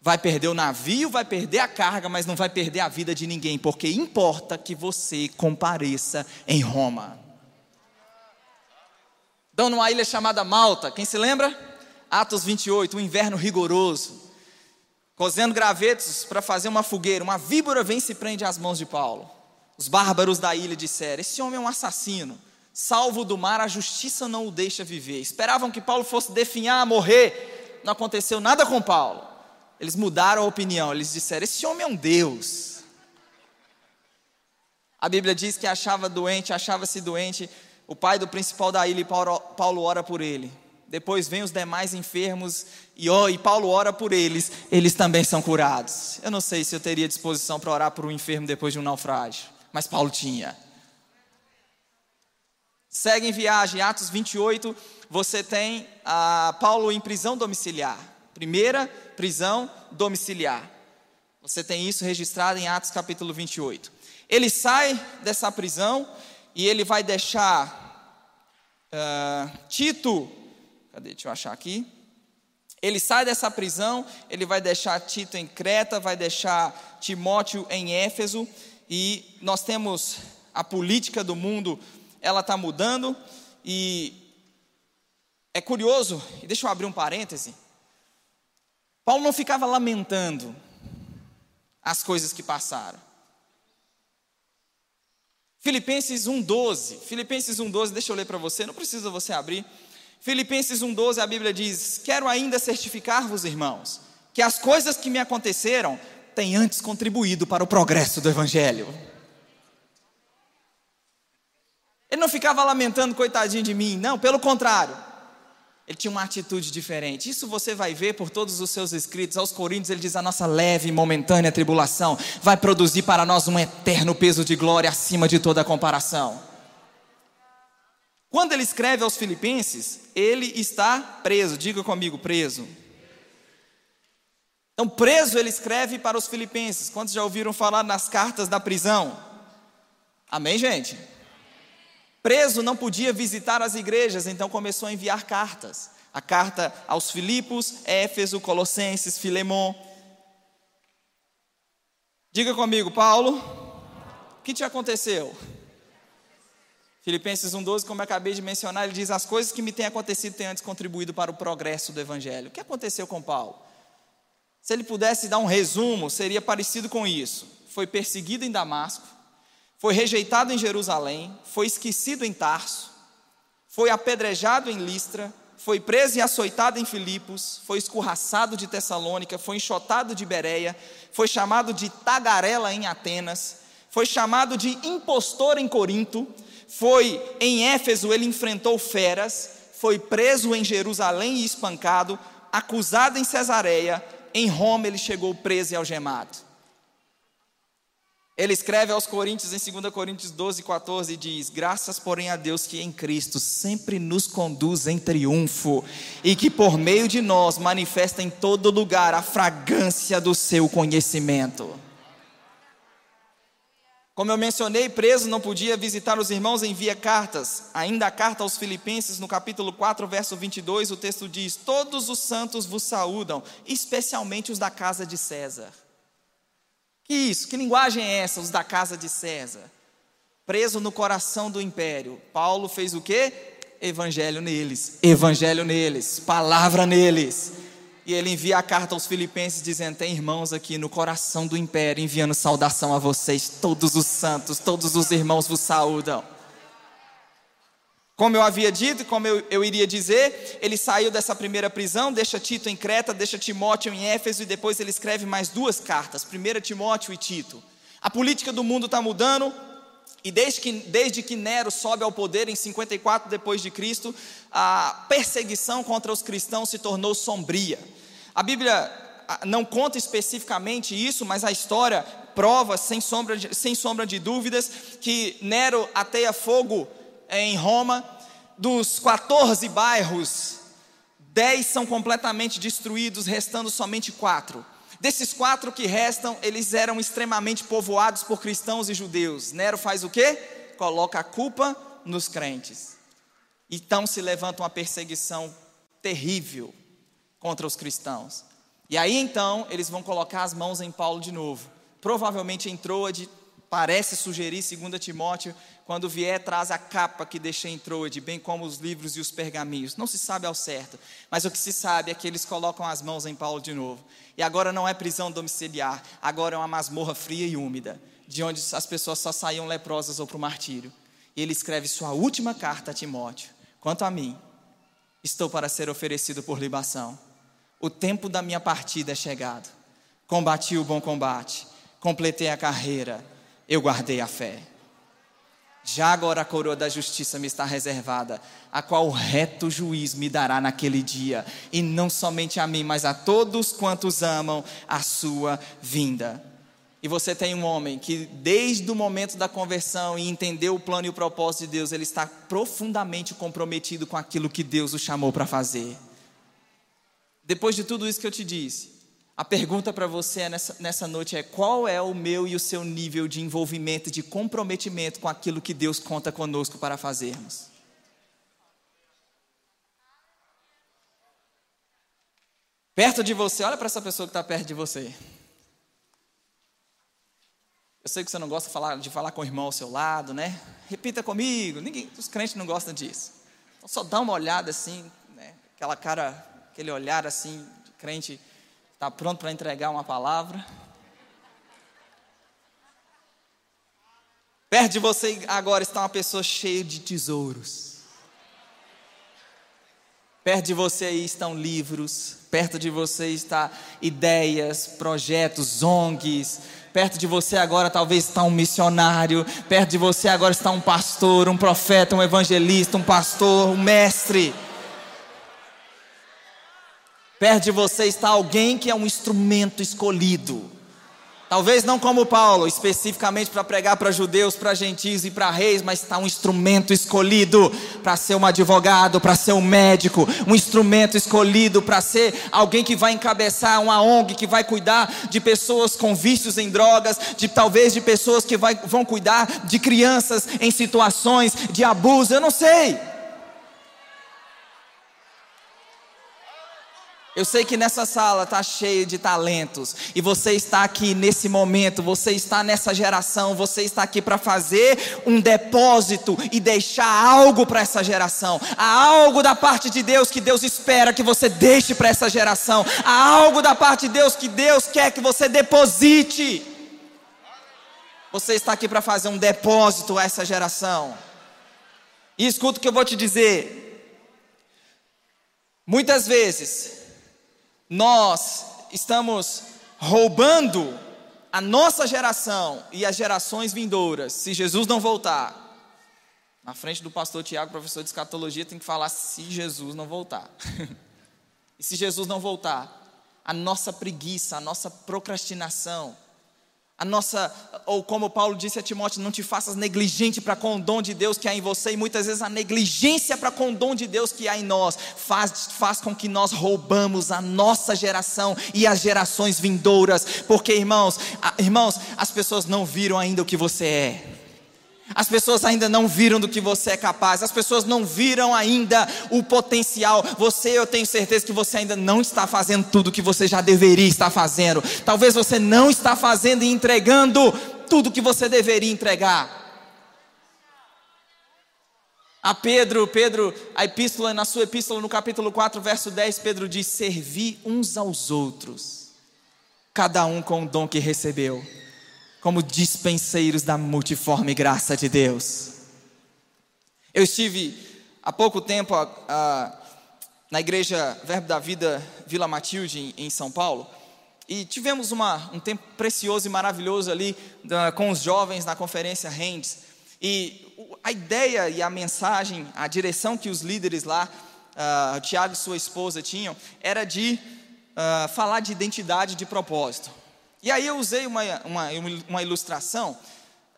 Vai perder o navio, vai perder a carga, mas não vai perder a vida de ninguém, porque importa que você compareça em Roma. Estão numa ilha chamada Malta, quem se lembra? Atos 28, um inverno rigoroso. Cozendo gravetos para fazer uma fogueira, uma víbora vem e se prende às mãos de Paulo. Os bárbaros da ilha disseram: Esse homem é um assassino, salvo do mar, a justiça não o deixa viver. Esperavam que Paulo fosse definhar, morrer. Não aconteceu nada com Paulo. Eles mudaram a opinião, eles disseram: Esse homem é um Deus. A Bíblia diz que achava doente, achava-se doente. O pai do principal da ilha, Paulo ora por ele. Depois vem os demais enfermos e, oh, e Paulo ora por eles, eles também são curados. Eu não sei se eu teria disposição para orar por um enfermo depois de um naufrágio, mas Paulo tinha. Segue em viagem, Atos 28, você tem ah, Paulo em prisão domiciliar. Primeira prisão domiciliar. Você tem isso registrado em Atos capítulo 28. Ele sai dessa prisão e ele vai deixar uh, Tito. Cadê? Deixa eu achar aqui. Ele sai dessa prisão, ele vai deixar Tito em Creta, vai deixar Timóteo em Éfeso, e nós temos a política do mundo, ela está mudando, e é curioso, deixa eu abrir um parêntese. Paulo não ficava lamentando as coisas que passaram. Filipenses 1,12. Filipenses 1,12, deixa eu ler para você, não precisa você abrir. Filipenses 1,12, a Bíblia diz: Quero ainda certificar-vos, irmãos, que as coisas que me aconteceram têm antes contribuído para o progresso do Evangelho. Ele não ficava lamentando, coitadinho de mim, não, pelo contrário. Ele tinha uma atitude diferente. Isso você vai ver por todos os seus escritos. Aos Coríntios, ele diz: a nossa leve e momentânea tribulação vai produzir para nós um eterno peso de glória acima de toda comparação. Quando ele escreve aos Filipenses, ele está preso. Diga comigo, preso. Então, preso, ele escreve para os Filipenses. Quantos já ouviram falar nas cartas da prisão? Amém, gente? Preso não podia visitar as igrejas, então começou a enviar cartas. A carta aos Filipos, Éfeso, Colossenses, Filemon. Diga comigo, Paulo, o que te aconteceu? Filipenses 1,12, como eu acabei de mencionar, ele diz: As coisas que me têm acontecido têm antes contribuído para o progresso do Evangelho. O que aconteceu com Paulo? Se ele pudesse dar um resumo, seria parecido com isso: foi perseguido em Damasco, foi rejeitado em Jerusalém, foi esquecido em Tarso, foi apedrejado em Listra, foi preso e açoitado em Filipos, foi escorraçado de Tessalônica, foi enxotado de Bereia, foi chamado de tagarela em Atenas, foi chamado de impostor em Corinto, foi em Éfeso ele enfrentou feras, foi preso em Jerusalém e espancado, acusado em Cesareia, em Roma ele chegou preso e algemado. Ele escreve aos Coríntios, em 2 Coríntios 12, 14, e diz: Graças, porém, a Deus que em Cristo sempre nos conduz em triunfo, e que por meio de nós manifesta em todo lugar a fragrância do seu conhecimento. Como eu mencionei, preso não podia visitar os irmãos, envia cartas. Ainda a carta aos Filipenses, no capítulo 4, verso 22, o texto diz: Todos os santos vos saúdam, especialmente os da casa de César. Que isso? Que linguagem é essa, os da casa de César? Preso no coração do império. Paulo fez o quê? Evangelho neles, evangelho neles, palavra neles. E ele envia a carta aos filipenses dizendo: Tem irmãos aqui no coração do império, enviando saudação a vocês, todos os santos, todos os irmãos vos saúdam. Como eu havia dito como eu, eu, iria dizer, ele saiu dessa primeira prisão, deixa Tito em Creta, deixa Timóteo em Éfeso e depois ele escreve mais duas cartas, 1 Timóteo e Tito. A política do mundo está mudando e desde que, desde que Nero sobe ao poder em 54 depois de Cristo, a perseguição contra os cristãos se tornou sombria. A Bíblia não conta especificamente isso, mas a história prova sem sombra de, sem sombra de dúvidas que Nero ateia fogo em Roma, dos 14 bairros, 10 são completamente destruídos, restando somente quatro. Desses quatro que restam, eles eram extremamente povoados por cristãos e judeus. Nero faz o quê? coloca a culpa nos crentes. Então se levanta uma perseguição terrível contra os cristãos. E aí então eles vão colocar as mãos em Paulo de novo. Provavelmente em Troade, parece sugerir, 2 Timóteo, quando vier, traz a capa que deixei em Troade, bem como os livros e os pergaminhos. Não se sabe ao certo, mas o que se sabe é que eles colocam as mãos em Paulo de novo. E agora não é prisão domiciliar, agora é uma masmorra fria e úmida, de onde as pessoas só saíam leprosas ou para o martírio. E ele escreve sua última carta a Timóteo: Quanto a mim, estou para ser oferecido por libação. O tempo da minha partida é chegado. Combati o bom combate, completei a carreira eu guardei a fé. Já agora a coroa da justiça me está reservada, a qual o reto juiz me dará naquele dia, e não somente a mim, mas a todos quantos amam a sua vinda. E você tem um homem que, desde o momento da conversão e entendeu o plano e o propósito de Deus, ele está profundamente comprometido com aquilo que Deus o chamou para fazer. Depois de tudo isso que eu te disse, a pergunta para você nessa, nessa noite é: qual é o meu e o seu nível de envolvimento, de comprometimento com aquilo que Deus conta conosco para fazermos? Perto de você, olha para essa pessoa que está perto de você. Eu sei que você não gosta de falar, de falar com o irmão ao seu lado, né? Repita comigo. Ninguém, os crentes não gostam disso. Então só dá uma olhada assim, né? aquela cara, aquele olhar assim, crente Está pronto para entregar uma palavra? Perto de você agora está uma pessoa cheia de tesouros. Perto de você aí estão livros, perto de você está ideias, projetos, ONGs. Perto de você agora talvez está um missionário, perto de você agora está um pastor, um profeta, um evangelista, um pastor, um mestre. Perto de você está alguém que é um instrumento escolhido. Talvez não como Paulo, especificamente para pregar para judeus, para gentios e para reis, mas está um instrumento escolhido para ser um advogado, para ser um médico, um instrumento escolhido para ser alguém que vai encabeçar uma ONG, que vai cuidar de pessoas com vícios em drogas, de talvez de pessoas que vai, vão cuidar de crianças em situações de abuso, eu não sei. Eu sei que nessa sala está cheio de talentos e você está aqui nesse momento, você está nessa geração, você está aqui para fazer um depósito e deixar algo para essa geração. Há algo da parte de Deus que Deus espera que você deixe para essa geração. Há algo da parte de Deus que Deus quer que você deposite. Você está aqui para fazer um depósito a essa geração. E escuta o que eu vou te dizer. Muitas vezes nós estamos roubando a nossa geração e as gerações vindouras, se Jesus não voltar. Na frente do pastor Tiago, professor de escatologia, tem que falar se Jesus não voltar. e se Jesus não voltar, a nossa preguiça, a nossa procrastinação, a nossa, ou como Paulo disse a Timóteo, não te faças negligente para com o dom de Deus que há em você, e muitas vezes a negligência para com o dom de Deus que há em nós faz, faz com que nós roubamos a nossa geração e as gerações vindouras, porque irmãos, irmãos, as pessoas não viram ainda o que você é. As pessoas ainda não viram do que você é capaz, as pessoas não viram ainda o potencial. Você, eu tenho certeza que você ainda não está fazendo tudo o que você já deveria estar fazendo. Talvez você não está fazendo e entregando tudo o que você deveria entregar. A Pedro, Pedro, a epístola, na sua epístola, no capítulo 4, verso 10, Pedro diz: Servi uns aos outros, cada um com o dom que recebeu como dispenseiros da multiforme graça de Deus. Eu estive há pouco tempo a, a, na igreja Verbo da Vida Vila Matilde, em, em São Paulo, e tivemos uma, um tempo precioso e maravilhoso ali da, com os jovens na conferência Rendes. E a ideia e a mensagem, a direção que os líderes lá, uh, o Tiago e sua esposa tinham, era de uh, falar de identidade de propósito. E aí eu usei uma, uma, uma ilustração,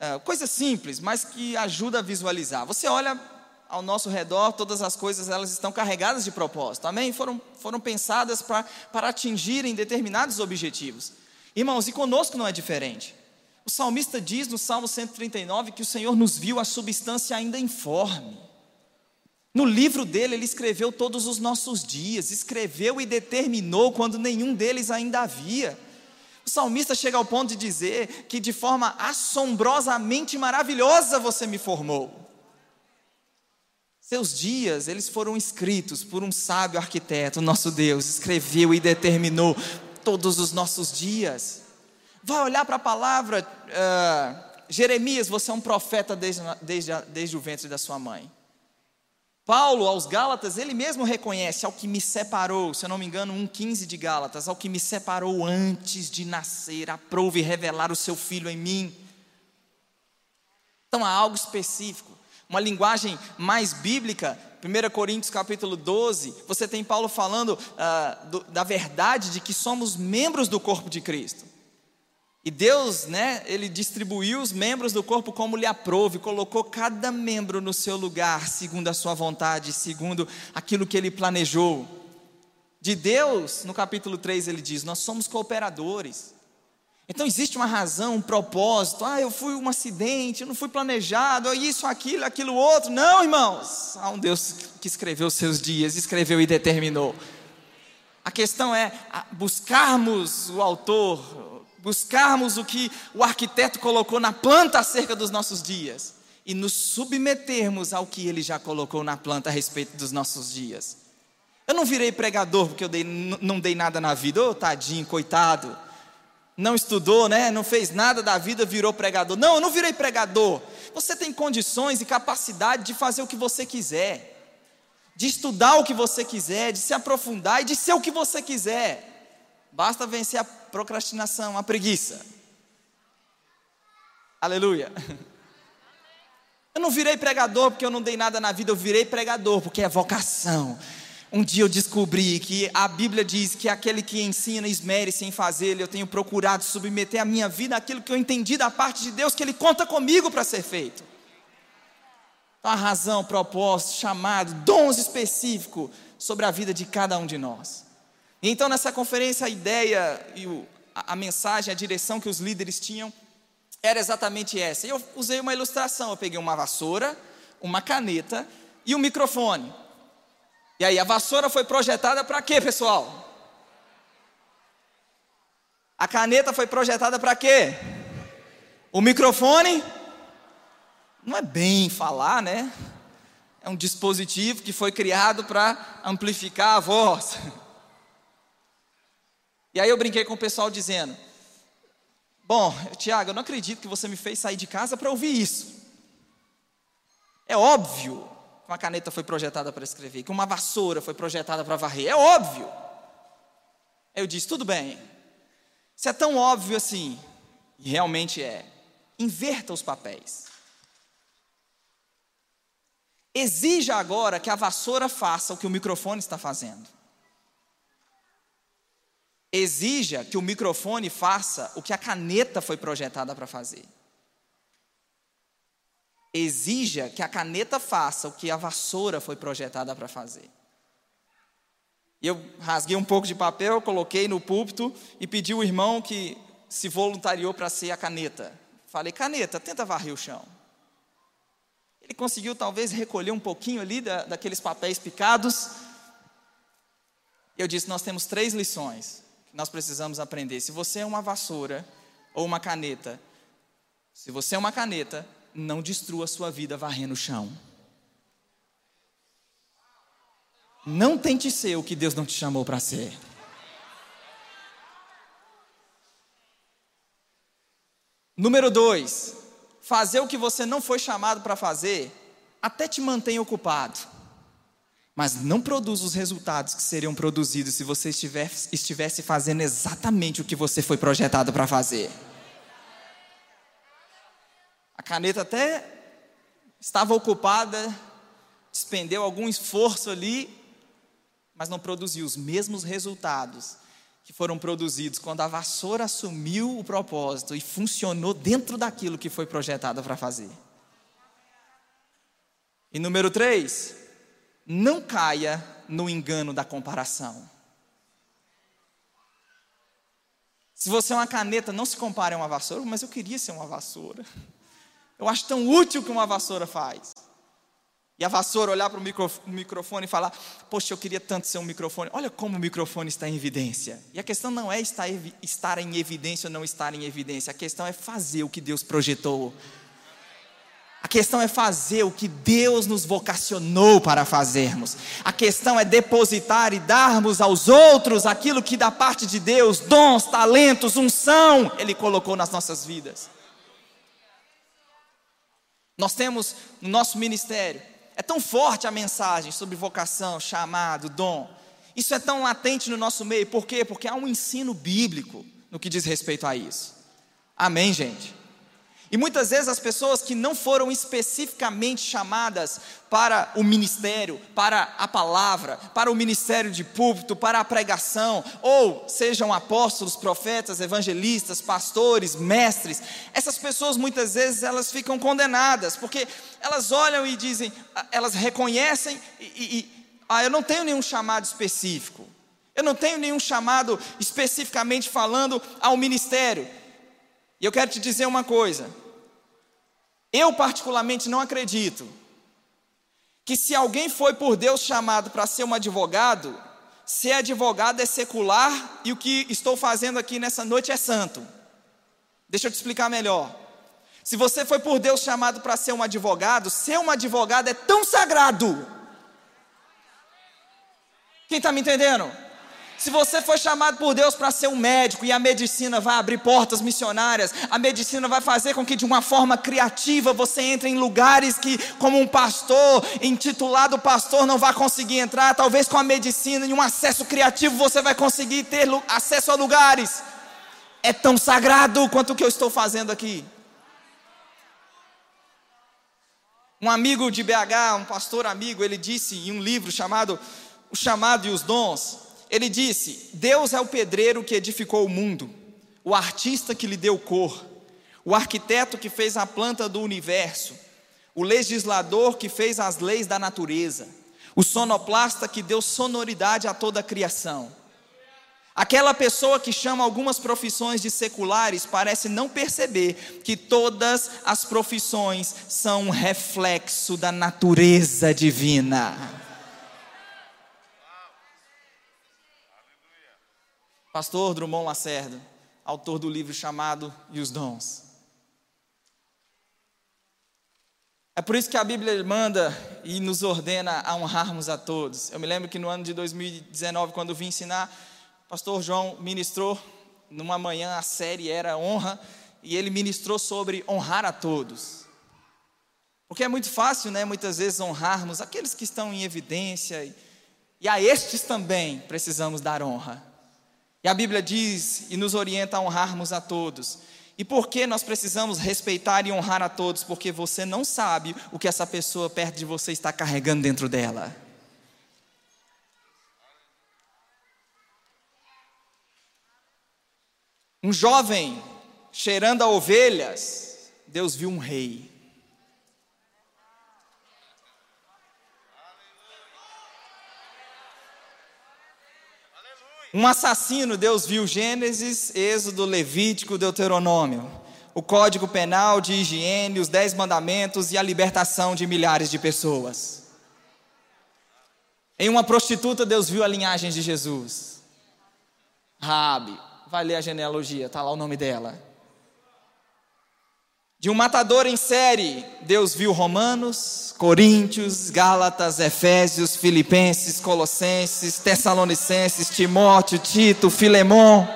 uh, coisa simples, mas que ajuda a visualizar. Você olha ao nosso redor, todas as coisas elas estão carregadas de propósito, amém? Foram, foram pensadas para atingirem determinados objetivos. Irmãos, e conosco não é diferente. O salmista diz no Salmo 139 que o Senhor nos viu a substância ainda informe. No livro dele, ele escreveu todos os nossos dias, escreveu e determinou quando nenhum deles ainda havia. O salmista chega ao ponto de dizer que de forma assombrosamente maravilhosa você me formou. Seus dias, eles foram escritos por um sábio arquiteto, nosso Deus, escreveu e determinou todos os nossos dias. Vai olhar para a palavra, uh, Jeremias, você é um profeta desde, desde, desde o ventre da sua mãe. Paulo, aos Gálatas, ele mesmo reconhece ao que me separou, se eu não me engano, 1,15 de Gálatas, ao que me separou antes de nascer, aprove revelar o seu filho em mim. Então há algo específico, uma linguagem mais bíblica, 1 Coríntios capítulo 12, você tem Paulo falando uh, do, da verdade de que somos membros do corpo de Cristo. E Deus, né, ele distribuiu os membros do corpo como lhe aprove, colocou cada membro no seu lugar, segundo a sua vontade, segundo aquilo que ele planejou. De Deus, no capítulo 3 ele diz: Nós somos cooperadores. Então existe uma razão, um propósito. Ah, eu fui um acidente, eu não fui planejado, isso, aquilo, aquilo outro. Não, irmãos. Há um Deus que escreveu os seus dias, escreveu e determinou. A questão é buscarmos o autor, buscarmos o que o arquiteto colocou na planta acerca dos nossos dias e nos submetermos ao que ele já colocou na planta a respeito dos nossos dias. Eu não virei pregador porque eu dei, não dei nada na vida, ô oh, tadinho, coitado. Não estudou, né? Não fez nada da vida, virou pregador. Não, eu não virei pregador. Você tem condições e capacidade de fazer o que você quiser, de estudar o que você quiser, de se aprofundar e de ser o que você quiser. Basta vencer a procrastinação, a preguiça. Aleluia. Eu não virei pregador porque eu não dei nada na vida, eu virei pregador porque é vocação. Um dia eu descobri que a Bíblia diz que aquele que ensina esmere-se em fazê-lo. Eu tenho procurado submeter a minha vida àquilo que eu entendi da parte de Deus, que Ele conta comigo para ser feito. Então, a razão, propósito, chamado, dons específicos sobre a vida de cada um de nós. Então, nessa conferência, a ideia e o, a, a mensagem, a direção que os líderes tinham era exatamente essa. Eu usei uma ilustração. Eu peguei uma vassoura, uma caneta e um microfone. E aí, a vassoura foi projetada para quê, pessoal? A caneta foi projetada para quê? O microfone não é bem falar, né? É um dispositivo que foi criado para amplificar a voz. E aí eu brinquei com o pessoal dizendo: Bom, Tiago, eu não acredito que você me fez sair de casa para ouvir isso. É óbvio que uma caneta foi projetada para escrever, que uma vassoura foi projetada para varrer. É óbvio. Eu disse: tudo bem. Se é tão óbvio assim, e realmente é, inverta os papéis. Exija agora que a vassoura faça o que o microfone está fazendo exija que o microfone faça o que a caneta foi projetada para fazer. Exija que a caneta faça o que a vassoura foi projetada para fazer. Eu rasguei um pouco de papel, coloquei no púlpito e pedi o irmão que se voluntariou para ser a caneta. Falei, caneta, tenta varrer o chão. Ele conseguiu talvez recolher um pouquinho ali da, daqueles papéis picados. Eu disse: Nós temos três lições nós precisamos aprender. Se você é uma vassoura ou uma caneta, se você é uma caneta, não destrua a sua vida varrendo o chão. Não tente ser o que Deus não te chamou para ser. Número dois, fazer o que você não foi chamado para fazer, até te mantém ocupado mas não produz os resultados que seriam produzidos se você estivesse, fazendo exatamente o que você foi projetado para fazer. A caneta até estava ocupada, despendeu algum esforço ali, mas não produziu os mesmos resultados que foram produzidos quando a vassoura assumiu o propósito e funcionou dentro daquilo que foi projetado para fazer. E número três, não caia no engano da comparação. Se você é uma caneta, não se compare a uma vassoura, mas eu queria ser uma vassoura. Eu acho tão útil que uma vassoura faz. E a vassoura olhar para o microfone e falar: Poxa, eu queria tanto ser um microfone. Olha como o microfone está em evidência. E a questão não é estar, estar em evidência ou não estar em evidência. A questão é fazer o que Deus projetou. A questão é fazer o que Deus nos vocacionou para fazermos. A questão é depositar e darmos aos outros aquilo que da parte de Deus, dons, talentos, unção, Ele colocou nas nossas vidas. Nós temos no nosso ministério é tão forte a mensagem sobre vocação, chamado, dom. Isso é tão latente no nosso meio, por quê? Porque há um ensino bíblico no que diz respeito a isso. Amém, gente? E muitas vezes as pessoas que não foram especificamente chamadas para o ministério, para a palavra, para o ministério de púlpito, para a pregação, ou sejam apóstolos, profetas, evangelistas, pastores, mestres, essas pessoas muitas vezes elas ficam condenadas, porque elas olham e dizem, elas reconhecem e, e ah, eu não tenho nenhum chamado específico. Eu não tenho nenhum chamado especificamente falando ao ministério. E eu quero te dizer uma coisa. Eu, particularmente, não acredito que se alguém foi por Deus chamado para ser um advogado, ser advogado é secular e o que estou fazendo aqui nessa noite é santo. Deixa eu te explicar melhor. Se você foi por Deus chamado para ser um advogado, ser um advogado é tão sagrado. Quem está me entendendo? Se você foi chamado por Deus para ser um médico e a medicina vai abrir portas missionárias, a medicina vai fazer com que de uma forma criativa você entre em lugares que, como um pastor, intitulado pastor, não vai conseguir entrar. Talvez com a medicina e um acesso criativo você vai conseguir ter acesso a lugares. É tão sagrado quanto o que eu estou fazendo aqui. Um amigo de BH, um pastor amigo, ele disse em um livro chamado O Chamado e os Dons, ele disse: Deus é o pedreiro que edificou o mundo, o artista que lhe deu cor, o arquiteto que fez a planta do universo, o legislador que fez as leis da natureza, o sonoplasta que deu sonoridade a toda a criação. Aquela pessoa que chama algumas profissões de seculares parece não perceber que todas as profissões são um reflexo da natureza divina. Pastor Drummond Lacerda, autor do livro chamado E os Dons. É por isso que a Bíblia manda e nos ordena a honrarmos a todos. Eu me lembro que no ano de 2019, quando vim ensinar, o pastor João ministrou numa manhã, a série era honra, e ele ministrou sobre honrar a todos. Porque é muito fácil, né, muitas vezes honrarmos aqueles que estão em evidência, e, e a estes também precisamos dar honra. E a Bíblia diz e nos orienta a honrarmos a todos. E por que nós precisamos respeitar e honrar a todos? Porque você não sabe o que essa pessoa perto de você está carregando dentro dela. Um jovem cheirando a ovelhas, Deus viu um rei. Um assassino, Deus viu Gênesis, Êxodo, Levítico, Deuteronômio. O código penal de higiene, os dez mandamentos e a libertação de milhares de pessoas. Em uma prostituta, Deus viu a linhagem de Jesus. Rabi, vai ler a genealogia, está lá o nome dela. De um matador em série, Deus viu Romanos, Coríntios, Gálatas, Efésios, Filipenses, Colossenses, Tessalonicenses, Timóteo, Tito, Filemão.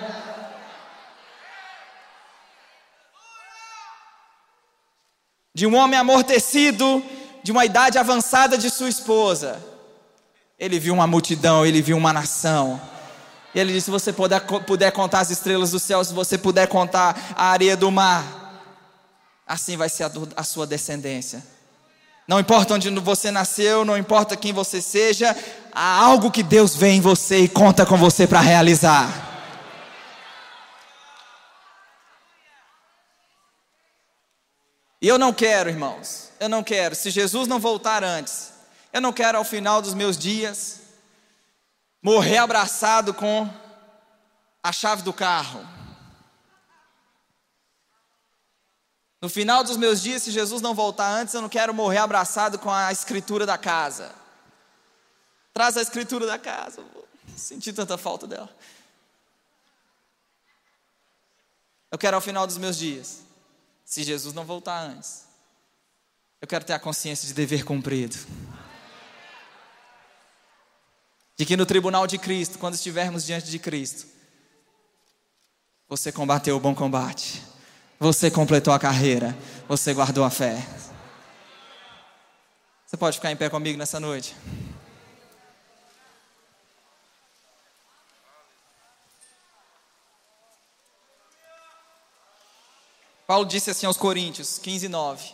De um homem amortecido, de uma idade avançada de sua esposa. Ele viu uma multidão, ele viu uma nação. Ele disse: se você puder, puder contar as estrelas do céu, se você puder contar a areia do mar assim vai ser a, a sua descendência. Não importa onde você nasceu, não importa quem você seja, há algo que Deus vê em você e conta com você para realizar. E eu não quero, irmãos, eu não quero, se Jesus não voltar antes, eu não quero ao final dos meus dias morrer abraçado com a chave do carro No final dos meus dias, se Jesus não voltar antes, eu não quero morrer abraçado com a escritura da casa. Traz a escritura da casa. Vou sentir tanta falta dela. Eu quero ao final dos meus dias, se Jesus não voltar antes, eu quero ter a consciência de dever cumprido. De que no tribunal de Cristo, quando estivermos diante de Cristo, você combateu o bom combate, você completou a carreira, você guardou a fé. Você pode ficar em pé comigo nessa noite? Paulo disse assim aos Coríntios 15, 9: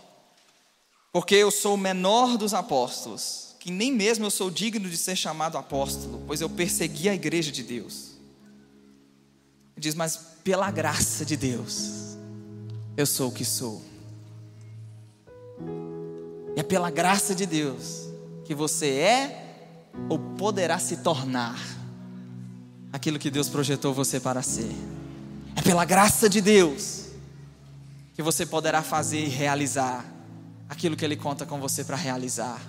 Porque eu sou o menor dos apóstolos, que nem mesmo eu sou digno de ser chamado apóstolo, pois eu persegui a igreja de Deus. Ele diz, mas pela graça de Deus, eu sou o que sou. E é pela graça de Deus que você é ou poderá se tornar aquilo que Deus projetou você para ser. É pela graça de Deus que você poderá fazer e realizar aquilo que Ele conta com você para realizar.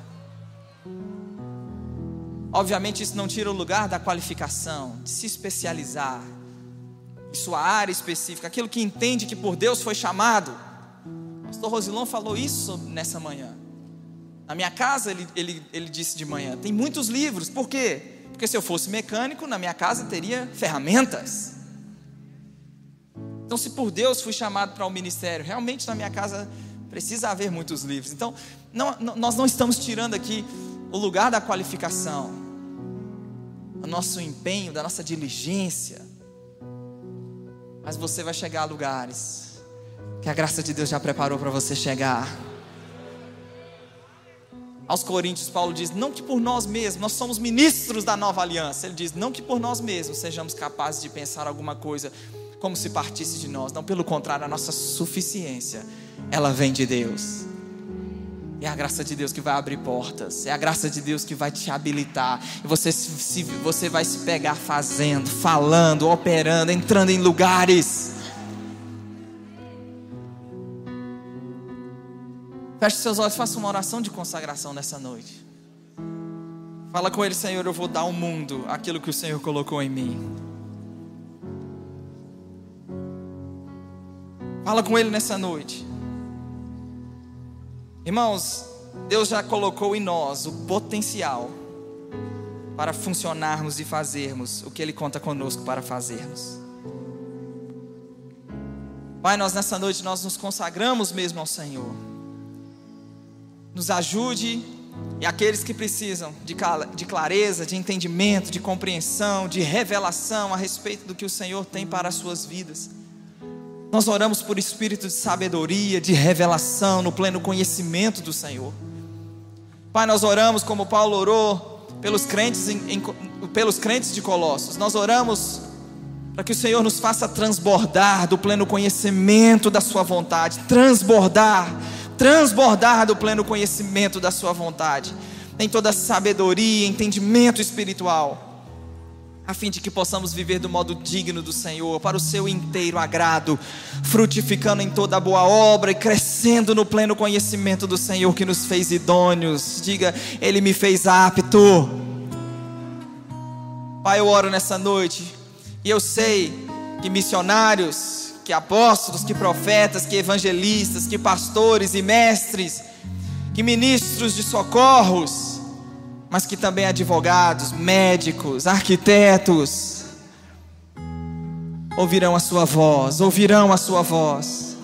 Obviamente, isso não tira o lugar da qualificação, de se especializar em sua área específica, aquilo que entende que por Deus foi chamado. O pastor Rosilon falou isso nessa manhã. Na minha casa, ele, ele, ele disse de manhã: tem muitos livros, por quê? Porque se eu fosse mecânico, na minha casa teria ferramentas. Então, se por Deus fui chamado para o um ministério, realmente na minha casa precisa haver muitos livros. Então, não, nós não estamos tirando aqui o lugar da qualificação, o nosso empenho, da nossa diligência. Mas você vai chegar a lugares que a graça de Deus já preparou para você chegar. Aos Coríntios, Paulo diz: não que por nós mesmos, nós somos ministros da nova aliança. Ele diz: não que por nós mesmos sejamos capazes de pensar alguma coisa como se partisse de nós. Não, pelo contrário, a nossa suficiência, ela vem de Deus. É a graça de Deus que vai abrir portas. É a graça de Deus que vai te habilitar. E você, se, você vai se pegar fazendo, falando, operando, entrando em lugares. Feche seus olhos, faça uma oração de consagração nessa noite. Fala com Ele, Senhor, eu vou dar ao mundo aquilo que o Senhor colocou em mim. Fala com Ele nessa noite. Irmãos, Deus já colocou em nós o potencial para funcionarmos e fazermos o que Ele conta conosco para fazermos. Pai, nós nessa noite nós nos consagramos mesmo ao Senhor. Nos ajude e aqueles que precisam de clareza, de entendimento, de compreensão, de revelação a respeito do que o Senhor tem para as suas vidas. Nós oramos por espírito de sabedoria, de revelação, no pleno conhecimento do Senhor. Pai, nós oramos como Paulo orou pelos crentes, em, em, pelos crentes de Colossos. Nós oramos para que o Senhor nos faça transbordar do pleno conhecimento da Sua vontade, transbordar, transbordar do pleno conhecimento da Sua vontade, em toda sabedoria, entendimento espiritual a fim de que possamos viver do modo digno do Senhor, para o seu inteiro agrado, frutificando em toda boa obra e crescendo no pleno conhecimento do Senhor que nos fez idôneos. Diga, Ele me fez apto. Pai, eu oro nessa noite e eu sei que missionários, que apóstolos, que profetas, que evangelistas, que pastores e mestres, que ministros de socorros, mas que também advogados, médicos, arquitetos ouvirão a sua voz, ouvirão a sua voz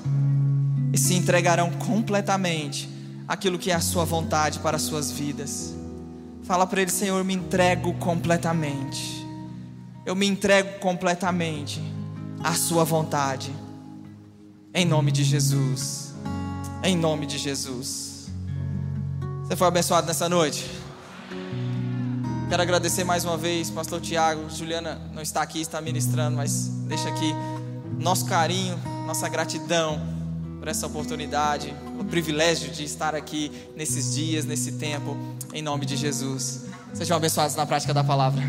e se entregarão completamente aquilo que é a sua vontade para as suas vidas. Fala para ele, Senhor, eu me entrego completamente. Eu me entrego completamente à sua vontade. Em nome de Jesus. Em nome de Jesus. Você foi abençoado nessa noite? Quero agradecer mais uma vez, Pastor Tiago. Juliana não está aqui, está ministrando, mas deixa aqui nosso carinho, nossa gratidão por essa oportunidade, o privilégio de estar aqui nesses dias, nesse tempo, em nome de Jesus. Sejam abençoados na prática da palavra.